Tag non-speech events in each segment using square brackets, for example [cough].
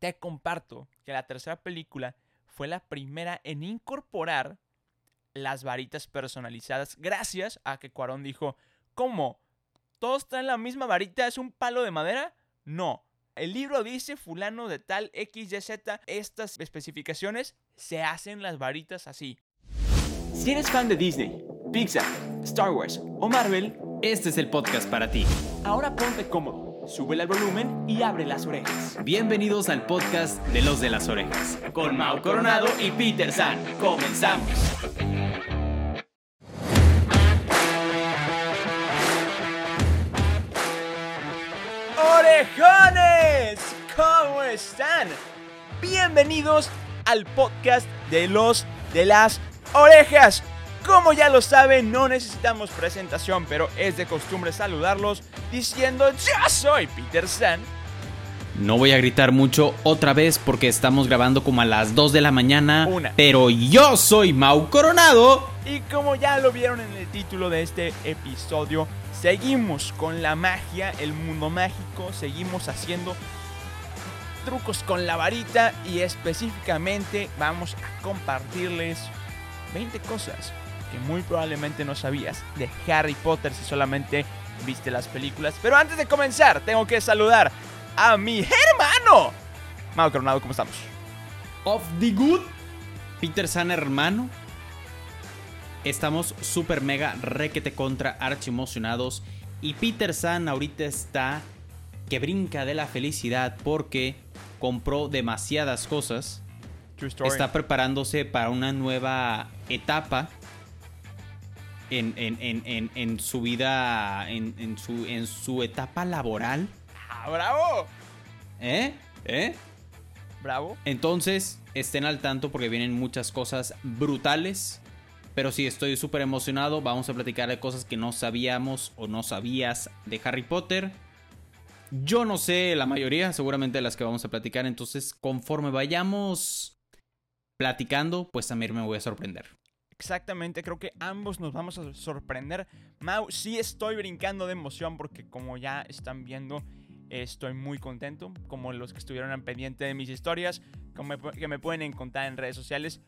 te comparto que la tercera película fue la primera en incorporar las varitas personalizadas gracias a que Cuarón dijo, ¿cómo? ¿Todos traen la misma varita? ¿Es un palo de madera? No. El libro dice fulano de tal XYZ, estas especificaciones, se hacen las varitas así. Si eres fan de Disney, Pixar, Star Wars o Marvel, Este es el podcast para ti. ahora ponte cómodo, sube el volumen y abre las orejas. Bienvenidos al podcast de los de las orejas. Con Mau Coronado y Peter San, comenzamos. ¡Orejones! ¿Cómo están? Bienvenidos al podcast de los de las orejas. Como ya lo saben, no necesitamos presentación, pero es de costumbre saludarlos diciendo yo soy Peter San. No voy a gritar mucho otra vez porque estamos grabando como a las 2 de la mañana. Una. Pero yo soy Mau Coronado. Y como ya lo vieron en el título de este episodio, seguimos con la magia, el mundo mágico, seguimos haciendo trucos con la varita y específicamente vamos a compartirles 20 cosas que muy probablemente no sabías de Harry Potter si solamente viste las películas. Pero antes de comenzar, tengo que saludar a mi hermano. Mau Coronado, ¿cómo estamos? Of the Good. Peter San, hermano. Estamos super mega requete contra archi emocionados. Y Peter San ahorita está que brinca de la felicidad porque compró demasiadas cosas. Está preparándose para una nueva etapa en, en- en- en- en su vida, en, en su, en su etapa laboral. ¡Ah, bravo! ¿Eh? ¿Eh? Bravo. Entonces, estén al tanto porque vienen muchas cosas brutales. Pero sí, estoy súper emocionado. Vamos a platicar de cosas que no sabíamos o no sabías de Harry Potter. Yo no sé la mayoría, seguramente de las que vamos a platicar. Entonces, conforme vayamos platicando, pues también me voy a sorprender. Exactamente, creo que ambos nos vamos a sorprender. Mau, sí estoy brincando de emoción porque como ya están viendo, estoy muy contento. Como los que estuvieron al pendiente de mis historias, que me pueden encontrar en redes sociales.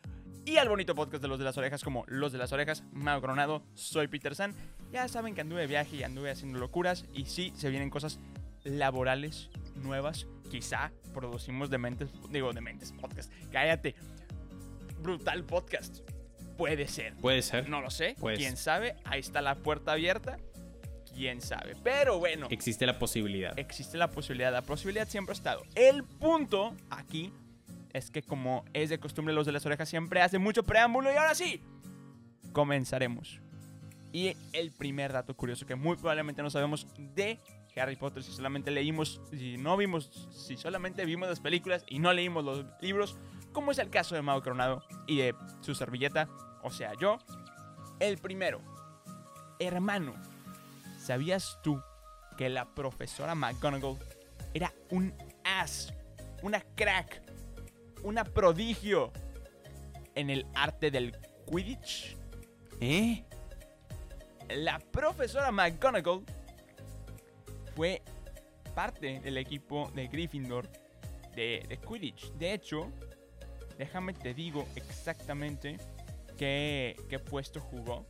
Y al bonito podcast de los de las orejas, como los de las orejas, Mau Coronado, soy Peter San. Ya saben que anduve de viaje y anduve haciendo locuras. Y sí, se vienen cosas laborales nuevas. Quizá producimos Dementes, digo, Dementes Podcast. Cállate. Brutal podcast. Puede ser. Puede ser. No lo sé. Pues- ¿Quién sabe? Ahí está la puerta abierta. ¿Quién sabe? Pero bueno, Existe la posibilidad. existe la posibilidad. La posibilidad siempre ha estado. El punto aquí es que como es de costumbre los de las orejas siempre hace mucho preámbulo y ahora sí, comenzaremos. Y el primer dato curioso que muy probablemente no sabemos de Harry Potter si solamente leímos, si no vimos, si solamente vimos las películas y no leímos los libros, como es el caso de Mago Coronado y de su servilleta, o sea, yo. El primero, hermano, ¿sabías tú que la profesora McGonagall era un as, una crack, una prodigio en el arte del Quidditch? ¿Eh? La profesora McGonagall fue parte del equipo de Gryffindor de, de Quidditch. De hecho, déjame te digo exactamente qué, qué puesto jugó.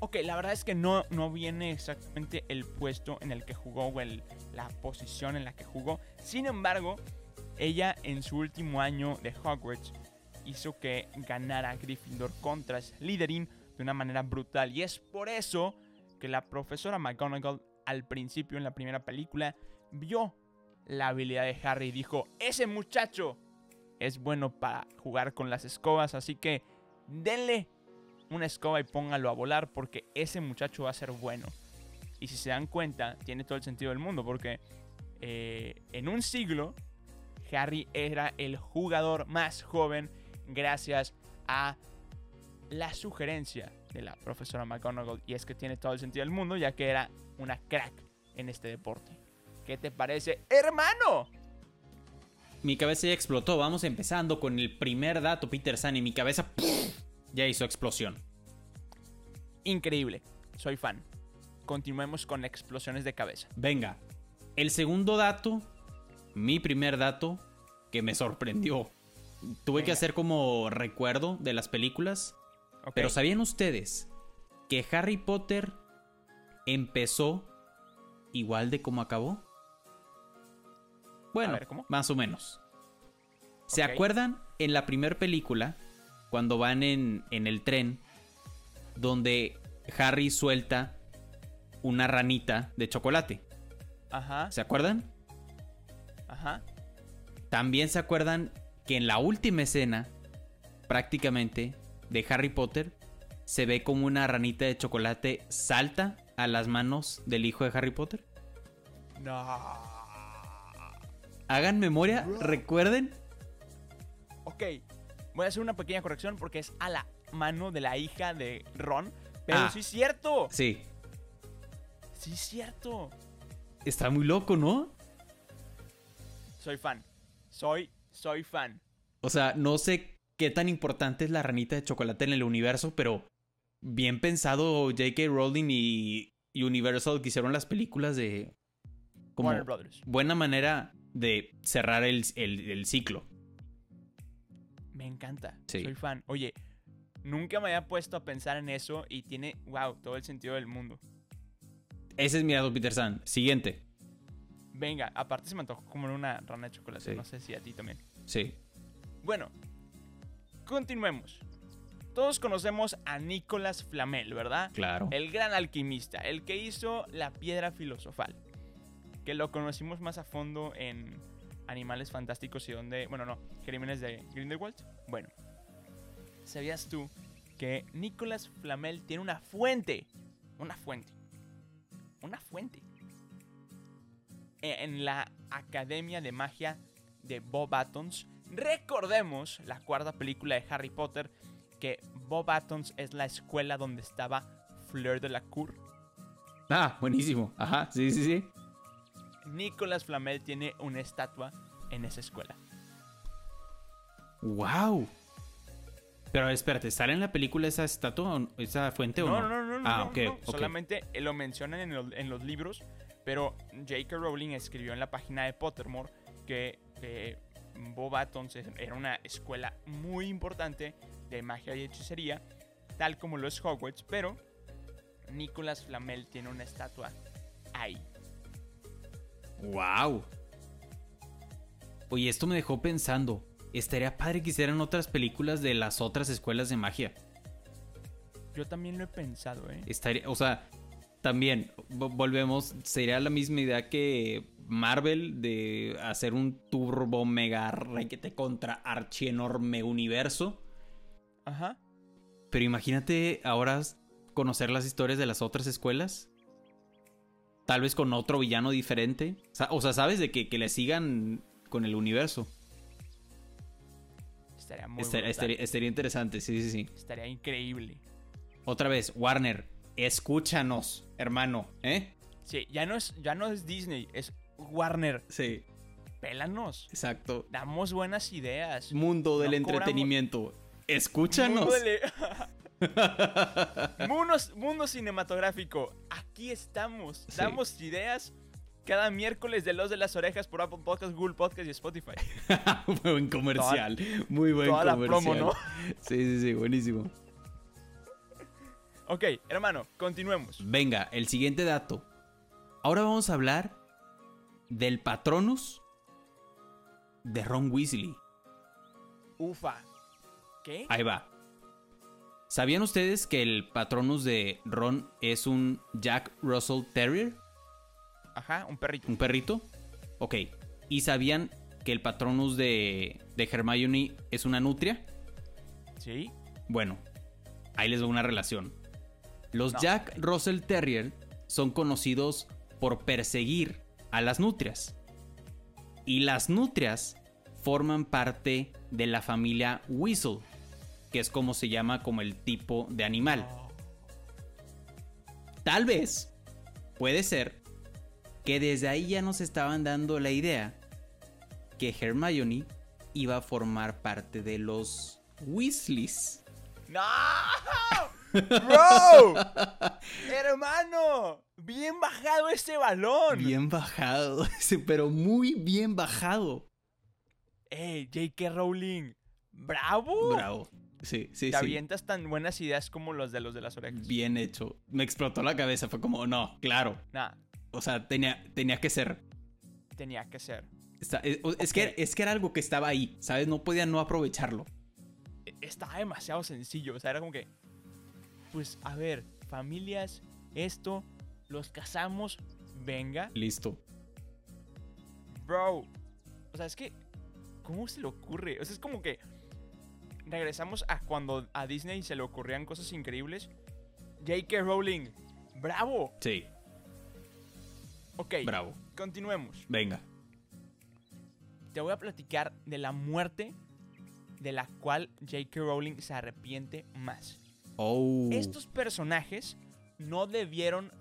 Ok, la verdad es que no, no viene exactamente el puesto en el que jugó o el- la posición en la que jugó. Sin embargo, ella en su último año de Hogwarts hizo que ganara Gryffindor contra Slytherin de una manera brutal. Y es por eso que la profesora McGonagall al principio en la primera película vio la habilidad de Harry y dijo, ese muchacho es bueno para jugar con las escobas, así que denle una escoba y póngalo a volar porque ese muchacho va a ser bueno. Y si se dan cuenta, tiene todo el sentido del mundo porque eh, en un siglo Harry era el jugador más joven gracias a la sugerencia de la profesora McGonagall. Y es que tiene todo el sentido del mundo ya que era una crack en este deporte. ¿Qué te parece, hermano? Mi cabeza ya explotó. Vamos empezando con el primer dato, Peter San. Y mi cabeza ya hizo explosión. Increíble. Soy fan. Continuemos con explosiones de cabeza. Venga. El segundo dato, mi primer dato, que me sorprendió. Tuve que hacer como recuerdo de las películas. Pero ¿sabían ustedes que Harry Potter empezó igual de como acabó? Bueno, ver, ¿cómo? más o menos. ¿Se acuerdan en la primera película, cuando van en, en el tren, donde Harry suelta una ranita de chocolate? Ajá, ¿Se acuerdan? ajá. También se acuerdan que en la última escena, prácticamente, de Harry Potter, se ve como una ranita de chocolate salta a las manos del hijo de Harry Potter. No. Hagan memoria, recuerden. Ok, voy a hacer una pequeña corrección porque es a la mano de la hija de Ron. Pero Ah. sí es cierto. Sí, Sí es cierto. está muy loco, ¿no? Soy fan. Soy, soy fan. O sea, no sé qué tan importante es la ranita de chocolate en el universo, pero bien pensado J.K. Rowling y Universal que hicieron las películas de... Como Warner Brothers. buena manera de cerrar el, el- el ciclo. Me encanta. Sí. Soy fan. Oye, nunca me había puesto a pensar en eso y tiene, wow, todo el sentido del mundo. Ese es Mirado Peter San. Siguiente. Venga, aparte se me antojó como una rana de chocolate. Sí. No sé si a ti también. Sí. Bueno, continuemos. Todos conocemos a Nicolas Flamel, ¿verdad? Claro. El gran alquimista, el que hizo la piedra filosofal. Que lo conocimos más a fondo en Animales Fantásticos y donde. Bueno, no, Crímenes de Grindelwald. Bueno, ¿sabías tú que Nicolas Flamel tiene una fuente? Una fuente. Una fuente. E- En la Academia de Magia de Bob Battons. Recordemos la cuarta película de Harry Potter que Bob Battons es la escuela donde estaba Fleur de la Cour. Ah, buenísimo. Ajá, sí, sí, sí. Nicolas Flamel tiene una estatua en esa escuela. ¡Wow! Pero espérate, ¿sale en la película esa estatua, esa fuente o No, no? no, no, no, Ah, no, ok, no, ok. Solamente eh, lo mencionan en, los- en los libros, pero J.K. Rowling escribió en la página de Pottermore que eh, Bob Battons es- era una escuela muy importante de magia y hechicería, tal como lo es Hogwarts, pero Nicolas Flamel tiene una estatua ahí. ¡Wow! Oye, esto me dejó pensando. Estaría padre que hicieran otras películas de las otras escuelas de magia. Yo también lo he pensado, ¿eh? Estaría, o sea, también vo- volvemos, sería la misma idea que Marvel de hacer un turbo mega requete contra archi enorme universo. Ajá. Pero imagínate ahora conocer las historias de las otras escuelas. Tal vez con otro villano diferente. O sea, sabes de que, que le sigan con el universo. Estaría muy Estaría, estaría- estaría interesante, sí, sí, sí. Estaría increíble. Otra vez, Warner, escúchanos, hermano, ¿eh? Sí, ya no es, ya no es Disney, es Warner. Sí, Pélanos. exacto. Damos buenas ideas. Mundo del No cobramos- entretenimiento. Escúchanos. Mundo, [laughs] [laughs] mundo, mundo cinematográfico. Aquí estamos. Sí. Damos ideas cada miércoles de Los de las Orejas por Apple Podcast, Google Podcast y Spotify. Muy [laughs] buen comercial. Muy buen toda la comercial. promo, ¿no? Sí, sí, sí, buenísimo. Ok, hermano, continuemos. Venga, el siguiente dato. Ahora vamos a hablar del Patronus de Ron Weasley. Ufa. ¿Qué? Ahí va. ¿Sabían ustedes que el Patronus de Ron es un Jack Russell Terrier? Ajá, un perrito. ¿Un perrito? Ok. ¿Y sabían que el Patronus de, de Hermione es una nutria? ¿Sí? Bueno, ahí les doy una relación. Los No. Jack Russell Terrier son conocidos por perseguir a las nutrias. Y las nutrias forman parte de la familia Weasel, que es como se llama como el tipo de animal. Tal vez, puede ser, que desde ahí ya nos estaban dando la idea que Hermione iba a formar parte de los Weasleys. ¡No! [laughs] ¡Bro! ¡Hermano! ¡Bien bajado ese balón! Bien bajado, [laughs] pero muy bien bajado. ¡Ey, J.K. Rowling! ¡Bravo! Bravo. Sí, sí, Te sí. avientas tan buenas ideas como los de los de las orejas. Bien hecho. Me explotó la cabeza. Fue como, no, claro. Nah, O sea, tenía, tenía que ser. tenía que ser. Está- es, es que, es que era algo que estaba ahí, ¿sabes? No podía no aprovecharlo. E- Estaba demasiado sencillo. O sea, era como que. Pues, a ver, familias, esto, los casamos, venga. Listo. Bro. O sea, es que. ¿Cómo se le ocurre? O sea, es como que. Regresamos a cuando a Disney se le ocurrían cosas increíbles. J.K. Rowling. ¡Bravo! Sí, Ok, bravo. continuemos. Venga. Te voy a platicar de la muerte de la cual J.K. Rowling se arrepiente más. Oh. Estos personajes no debieron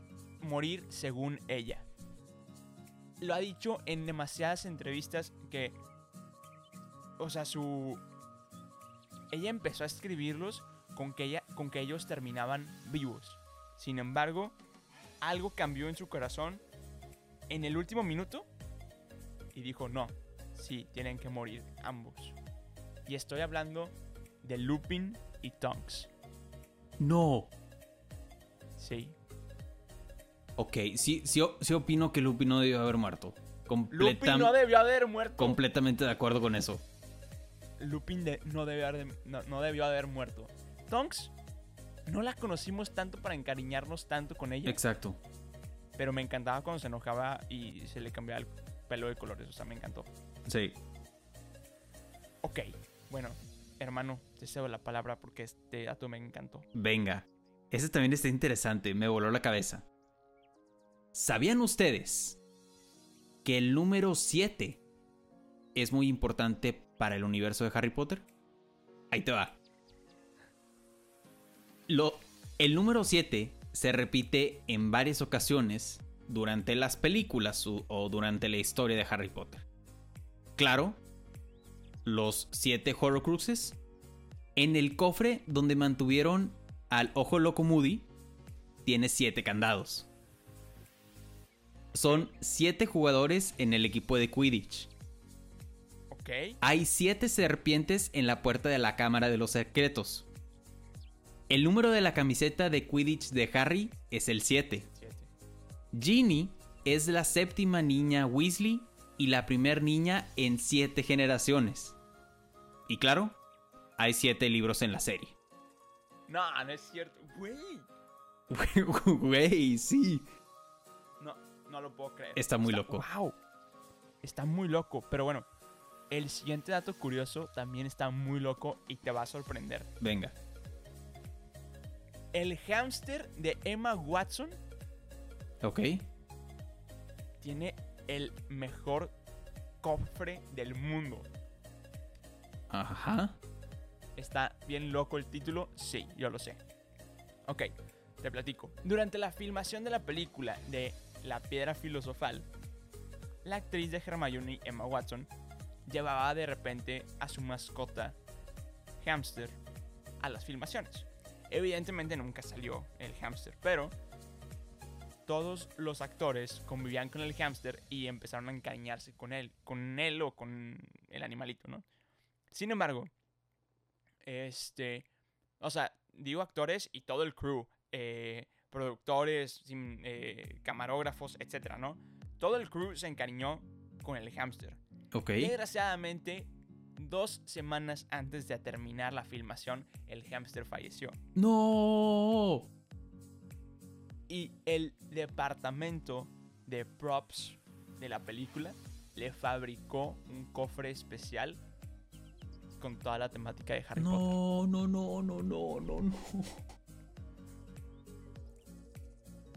morir según ella. Lo ha dicho en demasiadas entrevistas que... O sea, su... Ella empezó a escribirlos con que, ella, con que ellos terminaban vivos. Sin embargo, algo cambió en su corazón en el último minuto y dijo, no, sí, tienen que morir ambos. Y estoy hablando de Lupin y Tonks. No. Sí. Ok, sí, sí, sí opino que Lupin no debió haber muerto. Lupin no debió haber muerto. completamente de acuerdo con eso. Lupin de- no, debió haber, no, no debió haber muerto. Tonks, no la conocimos tanto para encariñarnos tanto con ella. Exacto. pero me encantaba cuando se enojaba y se le cambiaba el pelo de colores. O sea, me encantó. Sí. Ok, bueno, hermano, te cedo la palabra porque este dato me encantó. Venga. Ese también está interesante, me voló la cabeza. ¿Sabían ustedes que el número 7 es muy importante para el universo de Harry Potter? Ahí te va. Lo, el número 7 se repite en varias ocasiones durante las películas o, durante la historia de Harry Potter. Claro, los 7 Horrocruxes en el cofre donde mantuvieron al ojo loco Moody tiene 7 candados. Son 7 jugadores en el equipo de Quidditch. Hay 7 serpientes en la puerta de la Cámara de los Secretos. El número de la camiseta de Quidditch de Harry es el 7. siete. Ginny es la séptima niña Weasley y la primer niña en 7 generaciones. Y claro, hay 7 libros en la serie. No, no es cierto. Güey, [laughs] Güey, sí. no, no lo puedo creer. Está muy loco. Wow, está muy loco. Pero bueno, el siguiente dato curioso también está muy loco y te va a sorprender. Venga. El hámster de Emma Watson Ok. tiene el mejor cofre del mundo. Ajá. ¿Está bien loco el título? Sí, yo lo sé. Ok, te platico. Durante la filmación de la película de La Piedra Filosofal, la actriz de Hermione, Emma Watson, llevaba de repente a su mascota, hamster, a las filmaciones. Evidentemente nunca salió el hámster, pero todos los actores convivían con el hámster y empezaron a encariñarse con él, con él o con el animalito, ¿no? Sin embargo, este, o sea, digo actores y todo el crew, eh, productores, eh, camarógrafos, etcétera, ¿no? Todo el crew se encariñó con el hámster. Ok. Desgraciadamente, dos semanas antes de terminar la filmación, el hámster falleció. No. Y el departamento de props de la película le fabricó un cofre especial con toda la temática de Harry Potter. No, no, no, no, no, no, no.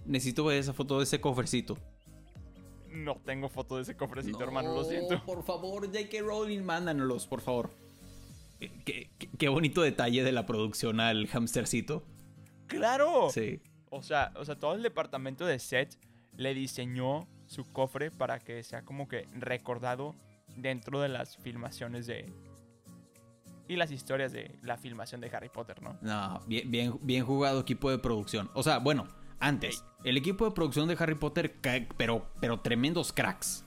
Necesito ver esa foto de ese cofrecito. No tengo foto de ese cofrecito, hermano, lo siento. Por favor, J.K. Rowling, mándanos, por favor. Qué, qué- qué bonito detalle de la producción al hamstercito. ¡Claro! Sí. O sea, o sea, todo el departamento de set le diseñó su cofre para que sea como que recordado dentro de las filmaciones de... Y las historias de la filmación de Harry Potter, ¿no? No, bien, bien, bien jugado equipo de producción. O sea, bueno, antes, el equipo de producción de Harry Potter, pero, pero tremendos cracks.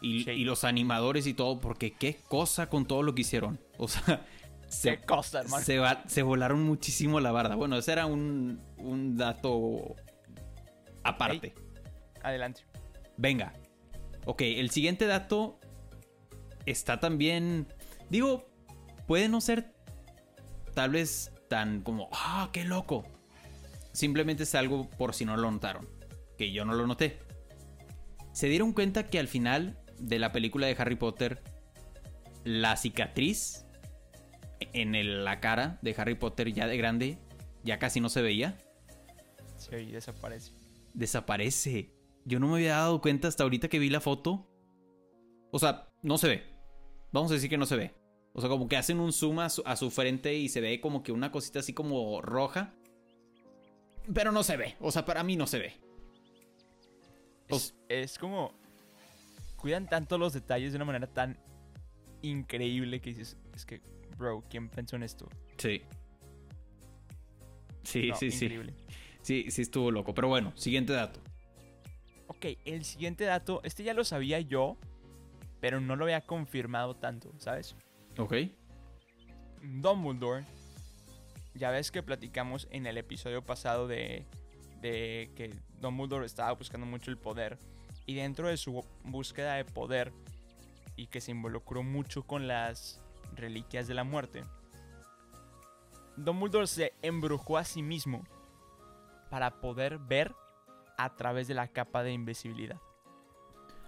Y, Sí. y los animadores y todo, porque qué cosa con todo lo que hicieron. O sea, [laughs] se, Qué cosa, hermano. se, se volaron muchísimo la barda. Bueno, ese era un, un dato aparte. Adelante. Venga. Ok, el siguiente dato está también. Digo, puede no ser tal vez tan como. ¡Ah, qué loco! Simplemente es algo por si no lo notaron. Que yo no lo noté. Se dieron cuenta que al final de la película de Harry Potter, la cicatriz en el- la cara de Harry Potter ya de grande ya casi no se veía Sí, desaparece. desaparece. Yo no me había dado cuenta hasta ahorita que vi la foto. O sea, no se ve. Vamos a decir que no se ve. O sea, como que hacen un zoom a su, a su frente y se ve como que una cosita así como roja. Pero no se ve. O sea, para mí no se ve. Es, es como. Cuidan tanto los detalles de una manera tan increíble que dices. Es que, bro, ¿quién pensó en esto? Sí. Sí, No, sí, sí. Sí, sí estuvo loco. Pero bueno, siguiente dato. Ok, el siguiente dato, este ya lo sabía yo, pero no lo había confirmado tanto, ¿sabes? Ok. Dumbledore, ya ves que platicamos en el episodio pasado de, de que Dumbledore estaba buscando mucho el poder y dentro de su búsqueda de poder y que se involucró mucho con las reliquias de la muerte, Dumbledore se embrujó a sí mismo para poder ver a través de la capa de invisibilidad.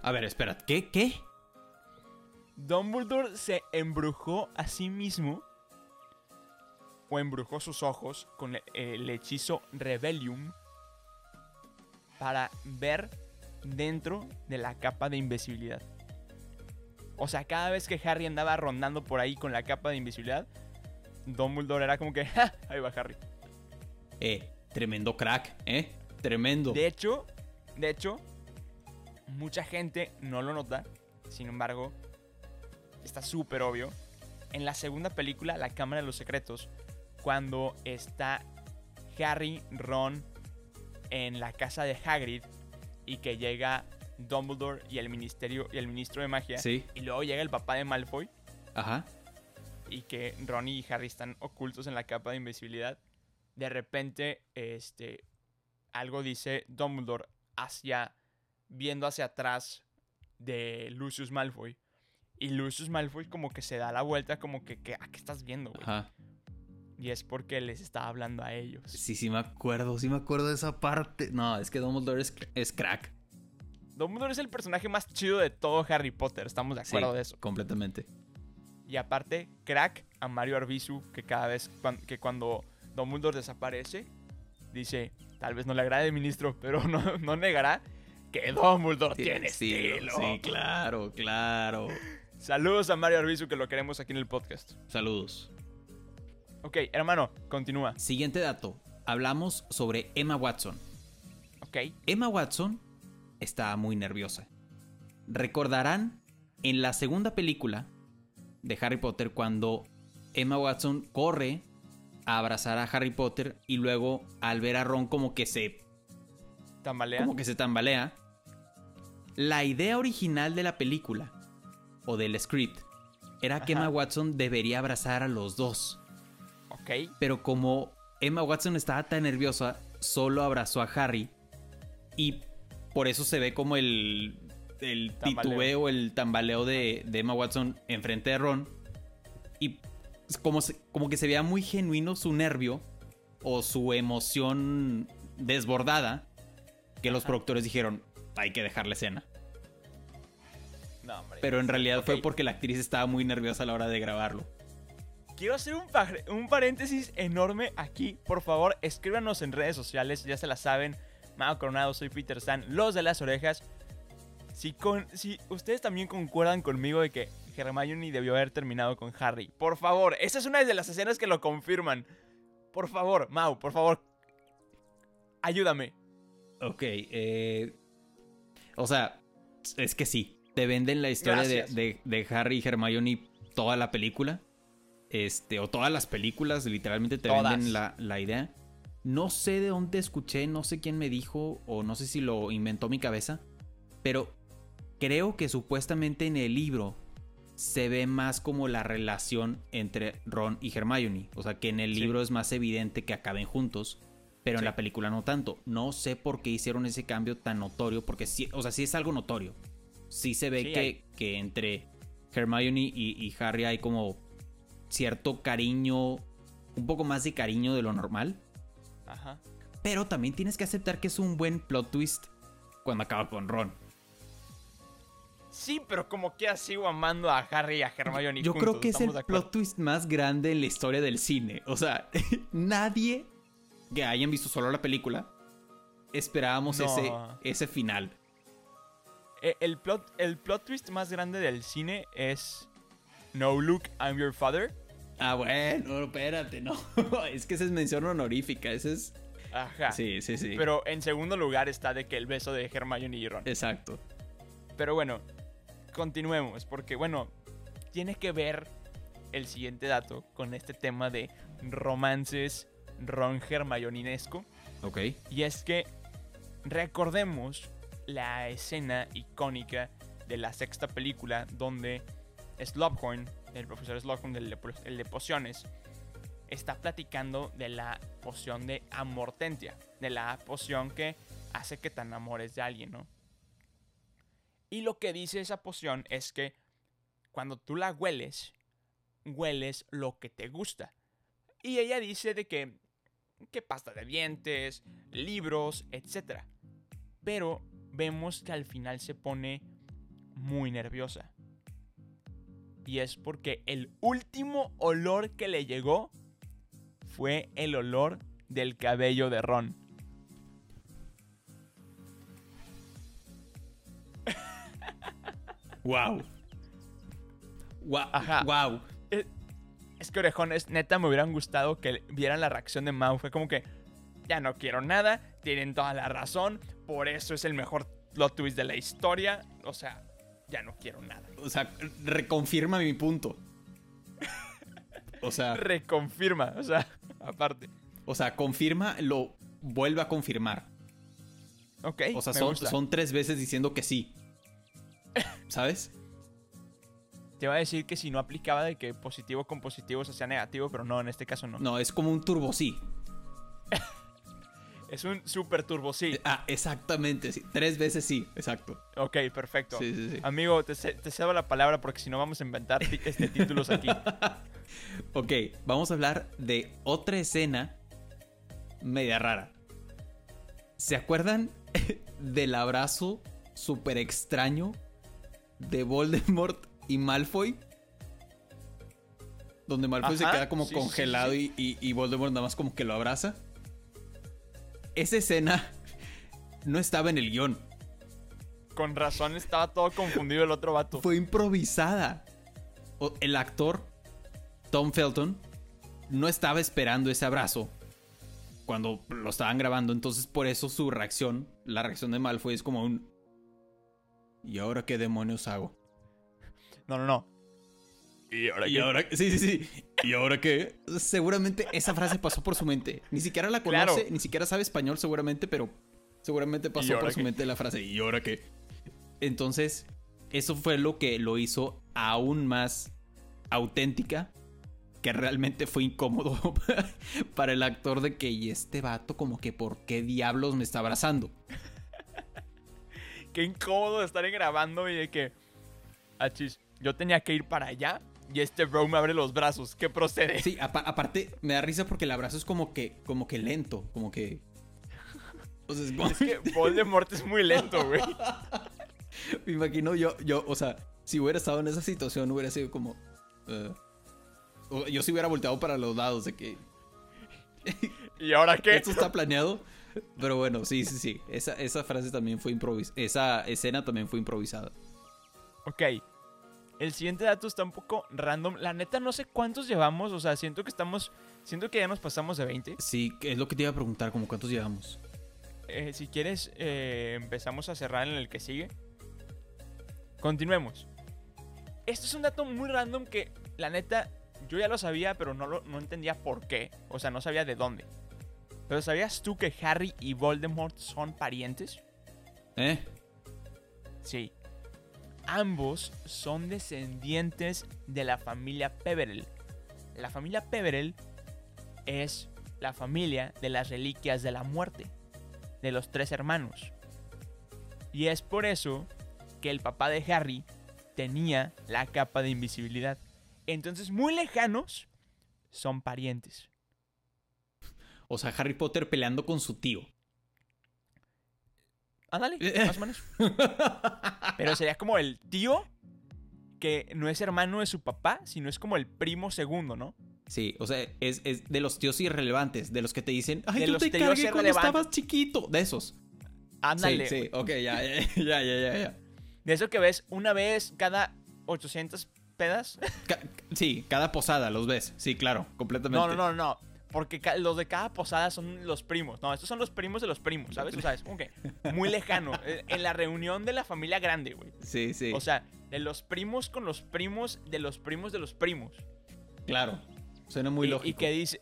A ver, espera. ¿Qué? ¿Qué? Dumbledore se embrujó a sí mismo o embrujó sus ojos con el, el hechizo Rebellium para ver dentro de la capa de invisibilidad. O sea, cada vez que Harry andaba rondando por ahí con la capa de invisibilidad, Dumbledore era como que, [laughs] ¡ja! Ahí va Harry. Eh, tremendo crack, ¿eh? Tremendo. De hecho, de hecho, mucha gente no lo nota. Sin embargo, está súper obvio. En la segunda película, La Cámara de los Secretos, cuando está Harry, Ron en la casa de Hagrid y que llega Dumbledore y el ministerio y el ministro de magia Sí. y luego llega el papá de Malfoy Ajá. y que Ron y Harry están ocultos en la capa de invisibilidad. De repente, este, algo dice Dumbledore hacia, viendo hacia atrás de Lucius Malfoy. Y Lucius Malfoy como que se da la vuelta como que, que ¿a qué estás viendo, güey? Ajá. Y es porque les está hablando a ellos. Sí, sí me acuerdo, sí me acuerdo de esa parte. No, es que Dumbledore es, es crack. Dumbledore es el personaje más chido de todo Harry Potter, estamos de acuerdo Sí, de eso. Completamente. Y aparte, crack a Mario Arbizu, que cada vez que cuando Dumbledore desaparece, dice, tal vez no le agrade, ministro, pero [laughs] no, no negará que Dumbledore tiene estilo. Sí, claro, claro. Saludos a Mario Arbizu, que lo queremos aquí en el podcast. Saludos. Ok, hermano, continúa. Siguiente dato. Hablamos sobre Emma Watson. Ok, Emma Watson está muy nerviosa. Recordarán en la segunda película de Harry Potter cuando Emma Watson corre a abrazar a Harry Potter y luego al ver a Ron como que se tambalea. como que se tambalea. La idea original de la película o del script era que. Emma Watson debería abrazar a los dos. Ok, Pero como Emma Watson estaba tan nerviosa, solo abrazó a Harry. Y por eso se ve como el, el Tambaleo. titubeo, el tambaleo de, de Emma Watson enfrente de Ron. Y como, se- como que se veía muy genuino su nervio o su emoción desbordada, que los productores dijeron, hay que dejar la escena. no, hombre. Pero en realidad fue porque la actriz estaba muy nerviosa a la hora de grabarlo. Quiero hacer un, pa- un paréntesis enorme aquí. Por favor, escríbanos en redes sociales, ya se la saben. Mao Coronado, soy Peter San, los de las orejas. Si, con, si ustedes también concuerdan conmigo de que Hermione debió haber terminado con Harry, por favor, esa es una de las escenas que lo confirman. Por favor, Mau, por favor, ayúdame. Ok, eh, o sea, es que sí. Te venden la historia de, de- de Harry y Hermione toda la película. Este, o todas las películas, literalmente te Todas. venden la, la idea. No sé de dónde escuché, no sé quién me dijo, o no sé si lo inventó mi cabeza. Pero creo que supuestamente en el libro se ve más como la relación entre Ron y Hermione. O sea, que en el Sí. libro es más evidente que acaben juntos, pero en la película no tanto. No sé por qué hicieron ese cambio tan notorio, porque sí, o sea, sí es algo notorio. Sí se ve Sí, que, hay- que entre Hermione y, y Harry hay como cierto cariño, un poco más de cariño de lo normal. Ajá. Pero también tienes que aceptar que es un buen plot twist cuando acaba con Ron. Sí, pero como que sigo amando a Harry y a Hermione. Yo juntos, creo que es el plot twist más grande en la historia del cine. O sea, [laughs] nadie que hayan visto solo la película esperábamos No. ese, ese final. Eh, El plot, el plot twist más grande del cine es No, Luke, I'm your father. Ah, bueno, espérate, no. [laughs] es que esa es mención honorífica. Ese es. Ajá. Sí, sí, sí. Pero en segundo lugar está de que el beso de Hermione y Ron. Exacto. Pero bueno, continuemos, porque bueno, tiene que ver el siguiente dato con este tema de romances Ron Hermioninesco. Ok. Y es que recordemos la escena icónica de la sexta película donde Slughorn, el profesor del de, el de pociones, está platicando de la poción de amortentia, de la poción que hace que te enamores de alguien, ¿no? Y lo que dice esa poción es que cuando tú la hueles, hueles lo que te gusta. Y ella dice de que, que pasta de dientes, libros, etc. Pero vemos que al final se pone muy nerviosa. Y es porque el último olor que le llegó fue el olor del cabello de Ron. Wow. Wow. Ajá. Wow. Es que orejones, neta me hubieran gustado que vieran la reacción de Mau. Fue como que, ya no quiero nada, tienen toda la razón, por eso es el mejor plot twist de la historia. O sea, ya no quiero nada. O sea, reconfirma mi punto. O sea, [laughs] Reconfirma, o sea, [laughs] aparte. o sea, confirma, lo vuelve a confirmar. Ok. O sea, son, son tres veces diciendo que sí. [laughs] ¿Sabes? Te iba a decir que si no aplicaba de que positivo con positivo se hacía negativo, pero no, en este caso no. No, es como un turbo sí. Es un super turbo sí. Ah, exactamente, sí. Tres veces sí, exacto. Ok, perfecto. Sí, sí, sí. Amigo, te, te cedo la palabra porque si no vamos a inventar este, títulos aquí. [laughs] Ok, vamos a hablar de otra escena media rara. ¿Se acuerdan [laughs] del abrazo súper extraño de Voldemort y Malfoy? Donde Malfoy se queda como sí, sí, sí, congelado sí. Y, y- y Voldemort nada más como que lo abraza. Esa escena no estaba en el guion. Con razón estaba todo confundido el otro vato. Fue improvisada. El actor, Tom Felton, no estaba esperando ese abrazo cuando lo estaban grabando. Entonces, por eso su reacción, la reacción de Malfoy es como un. ¿Y ahora qué demonios hago? No, no, no. Y ahora ¿Y qué? ahora Sí, sí, sí. ¿Y ahora qué? Seguramente esa frase pasó por su mente. Ni siquiera la conoce, Claro. ni siquiera sabe español, seguramente, pero seguramente ¿Y pasó por su mente la frase. ¿Y ahora qué? Entonces, eso fue lo que lo hizo aún más auténtica. Que realmente fue incómodo [laughs] para el actor de que, y este vato, como que, ¿por qué diablos me está abrazando? Qué incómodo estar grabando y de que. Achis, yo tenía que ir para allá y este bro me abre los brazos. ¿Qué procede? Sí, apa- aparte, me da risa porque el abrazo es como que, como que lento, como que. O sea, es como- Es que Voldemort es muy lento, güey. [laughs] Me imagino yo, yo, o sea, si hubiera estado en esa situación, hubiera sido como. eh, yo si hubiera volteado para los lados de que [laughs] ¿Y ahora qué? esto está planeado. Pero bueno, sí, sí, sí. Esa, esa frase también fue improvisada. Esa escena también fue improvisada. Ok. El siguiente dato está un poco random. La neta, no sé cuántos llevamos. O sea, siento que estamos. Siento que ya nos pasamos de 20. Sí, es lo que te iba a preguntar, como cuántos llevamos. Eh, si quieres, eh, empezamos a cerrar en el que sigue. Continuemos. Esto es un dato muy random que, la neta, yo ya lo sabía, pero no, lo- no entendía por qué. O sea, no sabía de dónde. Pero ¿sabías tú que Harry y Voldemort son parientes? ¿Eh? Sí. Ambos son descendientes de la familia Peverell. La familia Peverell es la familia de las reliquias de la muerte, de los tres hermanos. Y es por eso que el papá de Harry tenía la capa de invisibilidad. Entonces, muy lejanos, son parientes. O sea, Harry Potter peleando con su tío. Ándale, más o menos. [laughs] Pero sería como el tío que no es hermano de su papá, sino es como el primo segundo, ¿no? Sí, o sea, es, es de los tíos irrelevantes, de los que te dicen, ay, De yo los te tíos cargué cuando estabas chiquito. De esos. Ándale. Sí, sí, ok, ya, ya, ya, ya, ya, ya. De eso que ves una vez cada 800 pedas. Ca- sí, cada posada los ves. Sí, claro, completamente. No, no, no, no. Porque los de cada posada son los primos. No, estos son los primos de los primos, ¿sabes? O sea, es como que muy lejano. Eh, En la reunión de la familia grande, güey. Sí, sí, O sea, de los primos con los primos de los primos de los primos. claro. Suena muy y, lógico. Y que dice.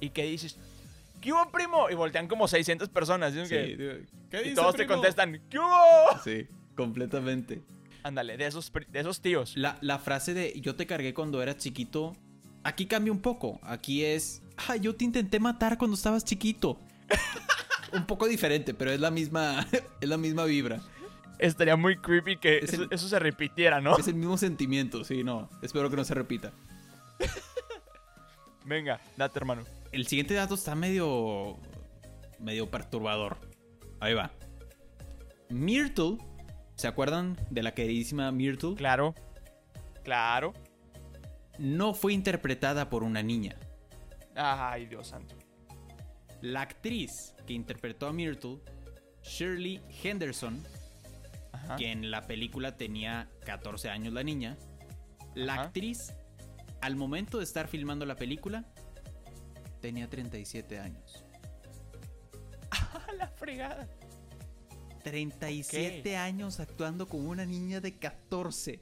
Y que dices. ¿Qué hubo, primo? Y voltean como 600 personas. ¿sí? Sí, Que- ¿qué y dice, todos te contestan. ¿Qué hubo? Sí, completamente. Ándale, de esos, de esos tíos. La, la frase de yo te cargué cuando eras chiquito, aquí cambia un poco. Aquí es, ah, yo te intenté matar cuando estabas chiquito. [laughs] un poco diferente, pero es la misma, [laughs] es la misma vibra. Estaría muy creepy que Es eso, eso se repitiera, ¿no? Es el mismo sentimiento, sí, no. Espero que no se repita. [laughs] Venga, date, hermano. El siguiente dato está medio. medio perturbador. Ahí va. Myrtle. ¿Se acuerdan de la queridísima Myrtle? Claro. Claro. No fue interpretada por una niña. Ay, Dios santo. La actriz que interpretó a Myrtle, Shirley Henderson, Ajá. que en la película tenía 14 años la niña, la Ajá. actriz, al momento de estar filmando la película, tenía 37 años. [laughs] Ah, la fregada. 37 años actuando como una niña de 14.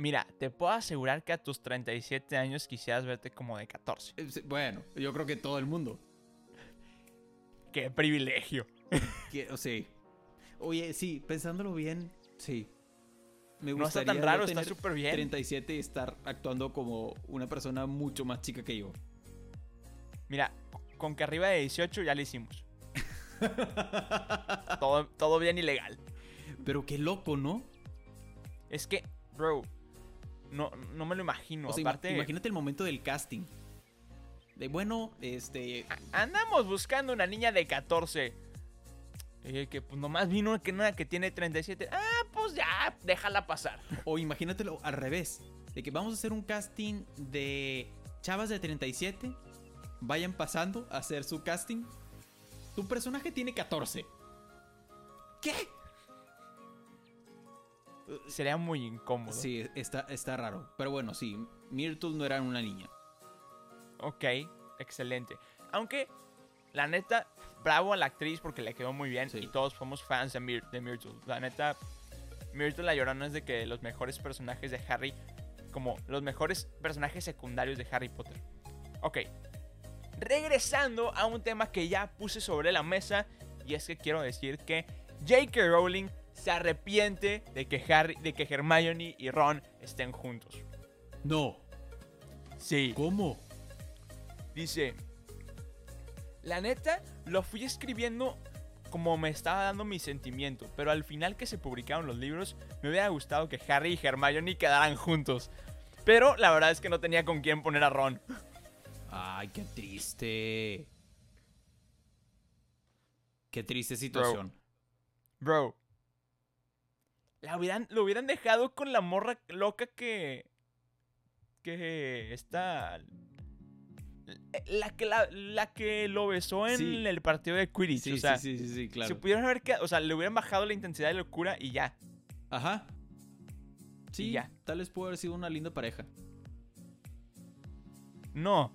Mira, te puedo asegurar que a tus 37 años quisieras verte como de 14. Eh, Bueno, yo creo que todo el mundo. Qué privilegio. O sí. Oye, sí, pensándolo bien, sí. Me No está tan raro, está súper bien. 37 y estar actuando como una persona mucho más chica que yo. Mira, con que arriba de 18 ya lo hicimos. todo, todo bien ilegal. Pero qué loco, ¿no? Es que, bro, no, no me lo imagino. O sea, ima- Aparte, imagínate el momento del casting. De bueno, este. andamos buscando una niña de 14. Eh, que pues nomás vino que nada que tiene 37. Ah, pues ya, déjala pasar. O imagínatelo al revés. De que vamos a hacer un casting de chavas de 37. Vayan pasando a hacer su casting. Tu personaje tiene 14. ¿Qué? Sería muy incómodo. Sí, está, está raro. Pero bueno, sí. Myrtle no era una niña. Ok, excelente. Aunque, la neta, bravo a la actriz porque le quedó muy bien Sí. y todos somos fans de, Myr- de Myrtle. La neta, Myrtle la llorona es de que los mejores personajes de Harry, como los mejores personajes secundarios de Harry Potter. Ok, regresando a un tema que ya puse sobre la mesa y es que quiero decir que J.K. Rowling se arrepiente de que Harry, de que Hermione y Ron estén juntos. No. Sí. ¿Cómo? Dice, la neta, lo fui escribiendo como me estaba dando mi sentimiento, pero al final que se publicaron los libros, me hubiera gustado que Harry y Hermione quedaran juntos. Pero la verdad es que no tenía con quién poner a Ron. Ay, qué triste. Qué triste situación. Bro. La hubieran, lo hubieran dejado con la morra loca que... Que está... La que, la, la que lo besó en Sí. el partido de Quidditch. Sí, o sea, sí, sí, sí, sí, claro. Se pudieron haber quedado, o sea, le hubieran bajado la intensidad de locura y ya. Ajá. Sí, Y ya. tal vez pudo haber sido una linda pareja. No.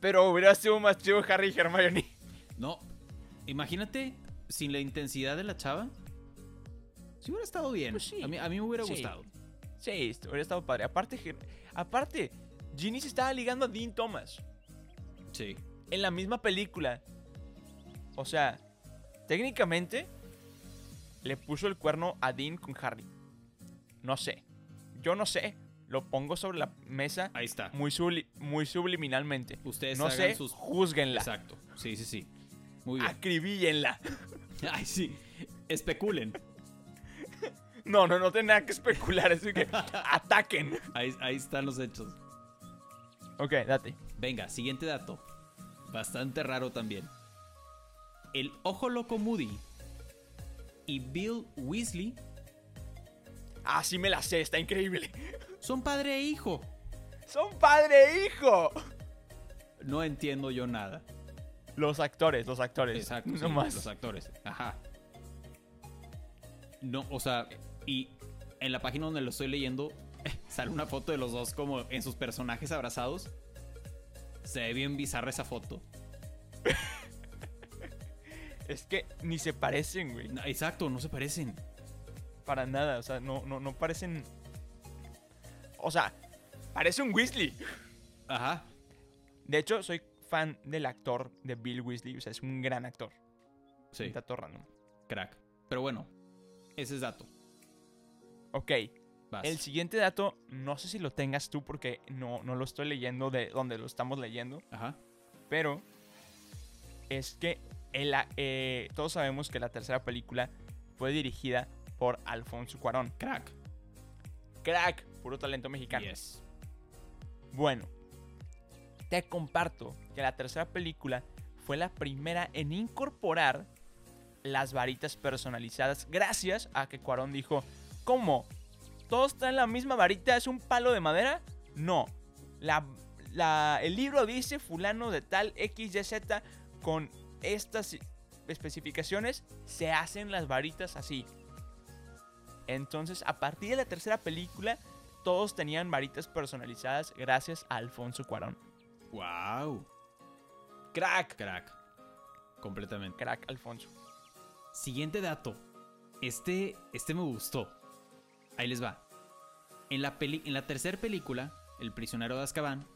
Pero hubiera sido más chido Harry y Hermione. No, imagínate sin la intensidad de la chava. Sí hubiera estado bien. Pues sí. a, mí, a mí me hubiera Sí. gustado. Sí, hubiera estado padre. Aparte, aparte, Ginny se estaba ligando a Dean Thomas Sí. en la misma película. O sea, técnicamente, le puso el cuerno a Dean con Harry. No sé. Yo no sé. Lo pongo sobre la mesa Ahí está. muy, subli- muy subliminalmente. Ustedes no hagan sé, sus... júzguenla. Exacto. Sí, sí, sí. Muy bien. Acribíllenla. [laughs] Ay, sí. Especulen. No, no, no tiene nada que especular. Así que ataquen. Ahí, ahí están los hechos. Ok, date. Venga, siguiente dato. Bastante raro también. El ojo loco Moody y Bill Weasley Ah, sí me la sé, está increíble. son padre e hijo. Son padre e hijo. No entiendo yo nada. Los actores, los actores. Exacto, No sí, más. los actores. Ajá. No, o sea, y en la página donde lo estoy leyendo [laughs] sale una foto de los dos como en sus personajes abrazados. Se ve bien bizarra esa foto. [laughs] Es que ni se parecen, güey. No, Exacto, no se parecen. Para nada. O sea, no, no, no parecen. O sea, parece un Weasley. Ajá. De hecho, soy fan del actor de Bill Weasley. O sea, es un gran actor. Sí, dato random. crack. Pero bueno, ese es dato. Ok. Vas. El siguiente dato, no sé si lo tengas tú porque no, no lo estoy leyendo de donde lo estamos leyendo. Ajá. Pero es que el- eh, todos sabemos que la tercera película fue dirigida por Alfonso Cuarón. Crack. Crack, puro talento mexicano. Yes. Bueno, te comparto que la tercera película fue la primera en incorporar las varitas personalizadas gracias a que Cuarón dijo, ¿cómo? ¿Todos traen la misma varita? ¿Es un palo de madera? No. La, la- el libro dice fulano de tal XYZ con estas especificaciones se hacen las varitas así. Entonces, a partir de la tercera película, todos tenían varitas personalizadas gracias a Alfonso Cuarón. Wow. Crack. Crack. Completamente. Crack, Alfonso. Siguiente dato. Este, este me gustó. Ahí les va. En la, peli en la tercera película, El prisionero de Azkaban,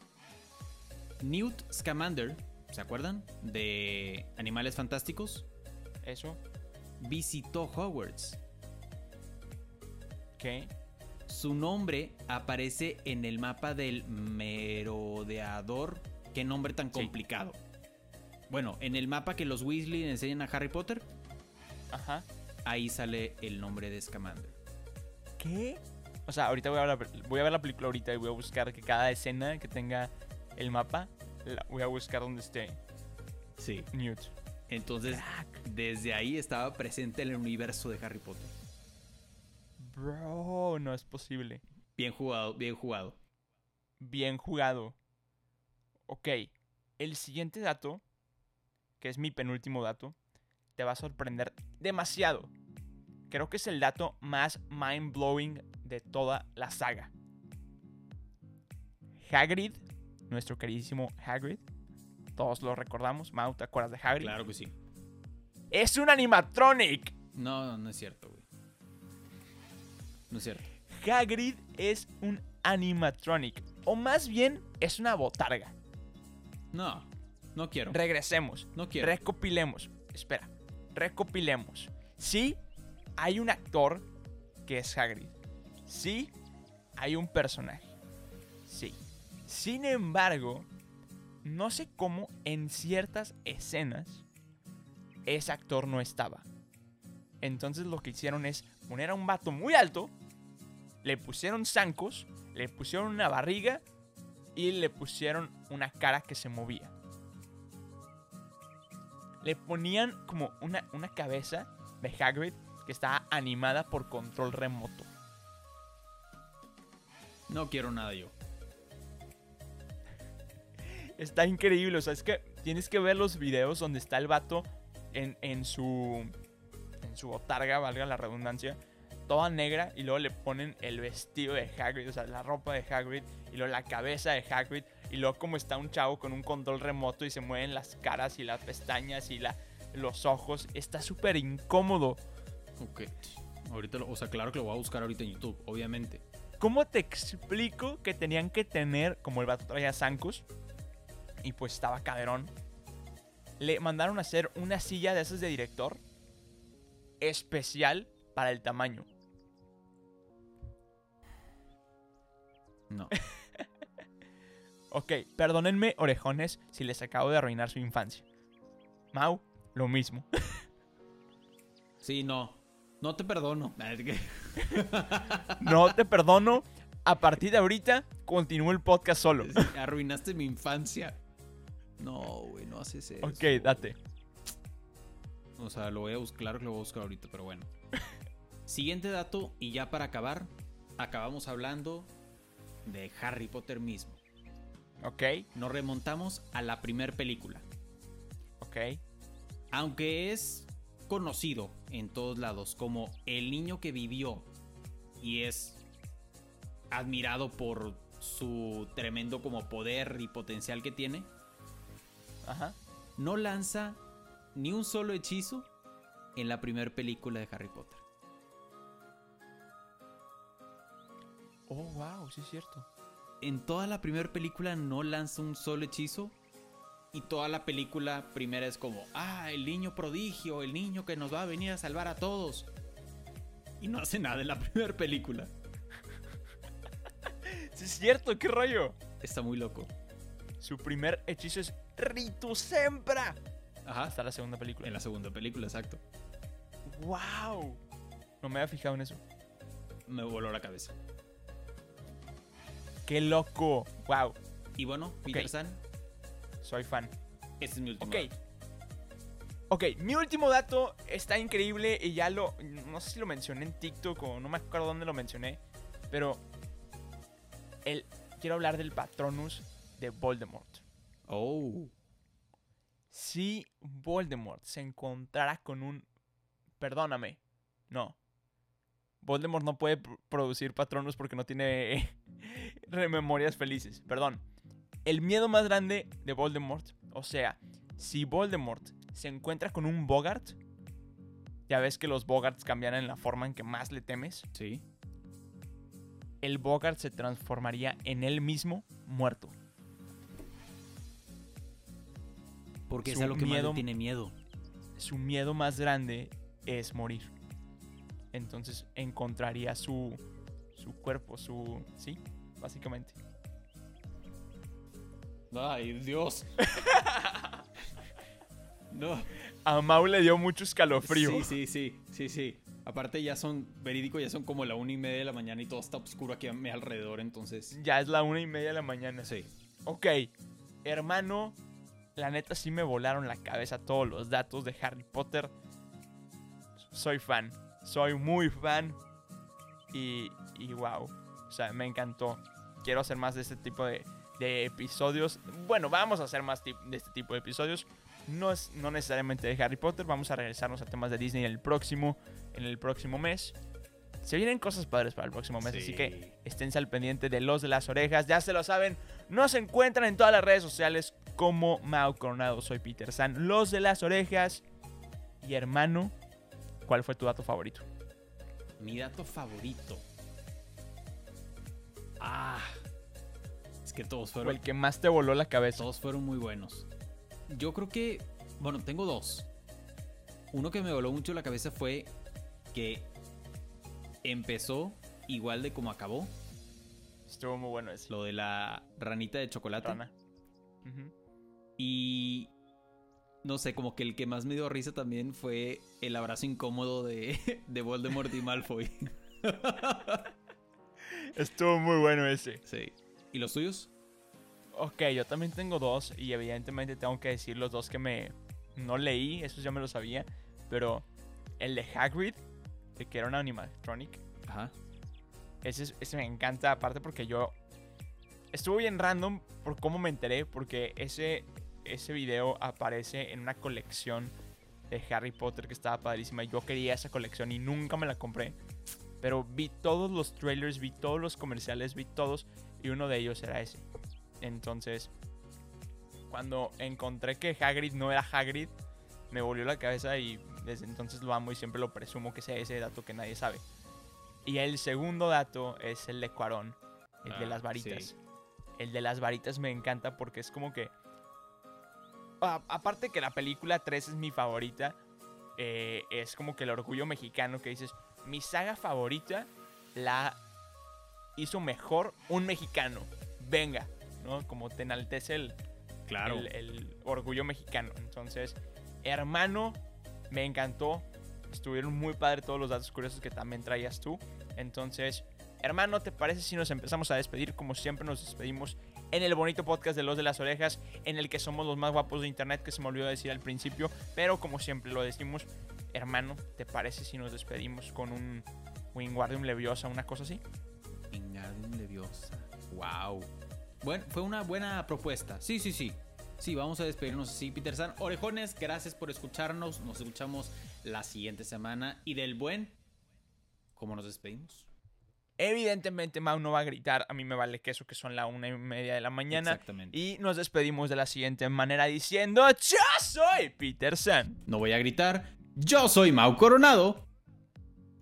Newt Scamander, ¿se acuerdan? De Animales Fantásticos, Eso. visitó Hogwarts. ¿Qué? Su nombre aparece en el mapa del merodeador. Qué nombre tan Sí. complicado. Bueno, en el mapa que los Weasley le enseñan a Harry Potter, Ajá. ahí sale el nombre de Scamander. ¿Qué? O sea, ahorita voy a, ver la, voy a ver la película ahorita y voy a buscar que cada escena que tenga el mapa, la- voy a buscar donde esté Sí. Newt. Entonces, desde ahí estaba presente en el universo de Harry Potter. Bro, no es posible. Bien jugado, bien jugado. Bien jugado. Ok, el siguiente dato, que es mi penúltimo dato, te va a sorprender demasiado. Creo que es el dato más mind blowing de toda la saga. Hagrid, nuestro queridísimo Hagrid, todos lo recordamos. Mau, ¿te acuerdas de Hagrid? Claro que sí. Es un animatronic. No, no, no es cierto, güey. No es cierto. Hagrid es un animatronic. O más bien, es una botarga. No, no quiero. Regresemos. No quiero. Recopilemos. Espera. Recopilemos. Sí, hay un actor que es Hagrid. Sí, hay un personaje. Sí. Sin embargo, no sé cómo en ciertas escenas ese actor no estaba. Entonces lo que hicieron es poner a un vato muy alto, le pusieron zancos, le pusieron una barriga y le pusieron una cara que se movía. Le ponían como una, una cabeza de Hagrid que estaba animada por control remoto. No quiero nada yo. [laughs] Está increíble, o sea, es que tienes que ver los videos donde está el vato en, en su en su botarga, valga la redundancia, toda negra y luego le ponen el vestido de Hagrid, o sea, la ropa de Hagrid y luego la cabeza de Hagrid y luego como está un chavo con un control remoto y se mueven las caras y las pestañas y la, los ojos, está súper incómodo. Ok. Ahorita, lo- o sea, claro que lo voy a buscar ahorita en YouTube, obviamente. ¿Cómo te explico que tenían que tener, como el vato traía zancos y pues estaba caderón, le mandaron a hacer una silla de esas de director especial para el tamaño. No. [laughs] Ok, perdónenme, orejones, si les acabo de arruinar su infancia. Mau, lo mismo. [laughs] Sí, no. No te perdono. [laughs] No te perdono. A partir de ahorita, continúo el podcast solo. [laughs] Arruinaste mi infancia. No, güey, no haces eso. Ok, date. O sea, lo voy a buscar, claro que lo voy a buscar ahorita, pero bueno. [laughs] Siguiente dato, y ya para acabar, acabamos hablando de Harry Potter mismo. Ok, Nos remontamos a la primera película. ok. Aunque es conocido en todos lados como el niño que vivió y es admirado por su tremendo como poder y potencial que tiene, Ajá. no lanza ni un solo hechizo en la primera película de Harry Potter. Oh, wow, sí es cierto. En toda la primera película no lanza un solo hechizo. Y toda la película primera es como, ah, el niño prodigio, el niño que nos va a venir a salvar a todos. Y no hace nada en la [laughs] primera película. Sí es cierto, qué rollo. Está muy loco. Su primer hechizo es Ritu Sempra. Ajá. Hasta la segunda película. En la segunda película, exacto. Wow. No me había fijado en eso. Me voló la cabeza. Qué loco. Wow. Y bueno, Peter Ok. San, Soy fan. este es mi último. Ok. dato. Ok, mi último dato está increíble y ya lo. No sé si lo mencioné en TikTok o no me acuerdo dónde lo mencioné. Pero. El, quiero hablar del Patronus de Voldemort. Oh. Si Voldemort se encontrara con un. Perdóname. No. Voldemort no puede pr- producir Patronus porque no tiene [laughs] memorias felices. Perdón. El miedo más grande de Voldemort. O sea, si Voldemort se encuentra con un Bogart. Ya ves que los Bogarts cambian en la forma en que más le temes. Sí. El Bogart se transformaría en él mismo muerto. Porque es a lo que más miedo- tiene miedo. su miedo más grande es morir. Entonces encontraría su, su cuerpo, su... Sí, básicamente. Ay, Dios. [laughs] no. A Mau le dio mucho escalofrío. Sí, sí, sí, sí, sí. Aparte ya son, verídico, ya son como la una y media de la mañana y todo está oscuro aquí a mi alrededor, entonces... Ya es la una y media de la mañana. Sí. Ok, hermano, la neta sí me volaron la cabeza todos los datos de Harry Potter. Soy fan, soy muy fan. Y, y wow, o sea, me encantó. Quiero hacer más de este tipo de, de episodios. Bueno, vamos a hacer más de este tipo de episodios. No, es, no necesariamente de Harry Potter, vamos a regresarnos a temas de Disney en el próximo, en el próximo mes. Se vienen cosas padres para el próximo mes, así que esténse al pendiente de los de las orejas. Ya se lo saben, nos encuentran en todas las redes sociales como Mau Coronado. Soy Peter San, los de las orejas. Y hermano, ¿cuál fue tu dato favorito? Mi dato favorito. Ah. Que todos O fueron, el que más te voló la cabeza. todos fueron muy buenos. Yo creo que, bueno, tengo dos. Uno que me voló mucho la cabeza fue que empezó igual de como acabó, Estuvo muy bueno ese. lo de la ranita de chocolate. Rana. Y no sé, como que el que más me dio risa también fue el abrazo incómodo de, [laughs] de Voldemort y Malfoy. [laughs] Estuvo muy bueno ese. Sí. ¿Y los tuyos? Ok, yo también tengo dos y evidentemente tengo que decir los dos que me no leí, eso ya me lo sabía, pero el de Hagrid, de que era un animatronic, Ajá. ese, es- ese me encanta aparte porque yo estuvo bien random por cómo me enteré, porque ese ese video aparece en una colección de Harry Potter que estaba padrísima. y Yo quería esa colección y nunca me la compré. Pero vi todos los trailers, vi todos los comerciales, vi todos y uno de ellos era ese. Entonces, cuando encontré que Hagrid no era Hagrid, me volvió la cabeza y desde entonces lo amo y siempre lo presumo que sea ese dato que nadie sabe. Y el segundo dato es el de Cuarón, el de Ah, las varitas. sí. El de las varitas me encanta porque es como que... a- aparte que la película 3 es mi favorita, eh, es como que el orgullo mexicano que dices, mi saga favorita la hizo mejor un mexicano. Venga, ¿no? Como te enaltece el, Claro. el, el orgullo mexicano. Entonces, hermano, me encantó. Estuvieron muy padre todos los datos curiosos que también traías tú. Entonces, hermano, ¿te parece si nos empezamos a despedir como siempre nos despedimos en el bonito podcast de Los de las Orejas, en el que somos los más guapos de internet, que se me olvidó decir al principio, pero como siempre lo decimos, hermano, ¿te parece si nos despedimos con un Wingardium Leviosa, una cosa así? Wingardium Leviosa. Wow. Bueno, fue una buena propuesta. Sí, sí, sí. Sí, vamos a despedirnos así, Peter San. Orejones, gracias por escucharnos. Nos escuchamos la siguiente semana. Y del buen, ¿cómo nos despedimos? Evidentemente, Mau no va a gritar, a mí me vale queso, que son la una y media de la mañana. Exactamente. Y nos despedimos de la siguiente manera diciendo, yo soy Peter San. No voy a gritar. Yo soy Mau Coronado.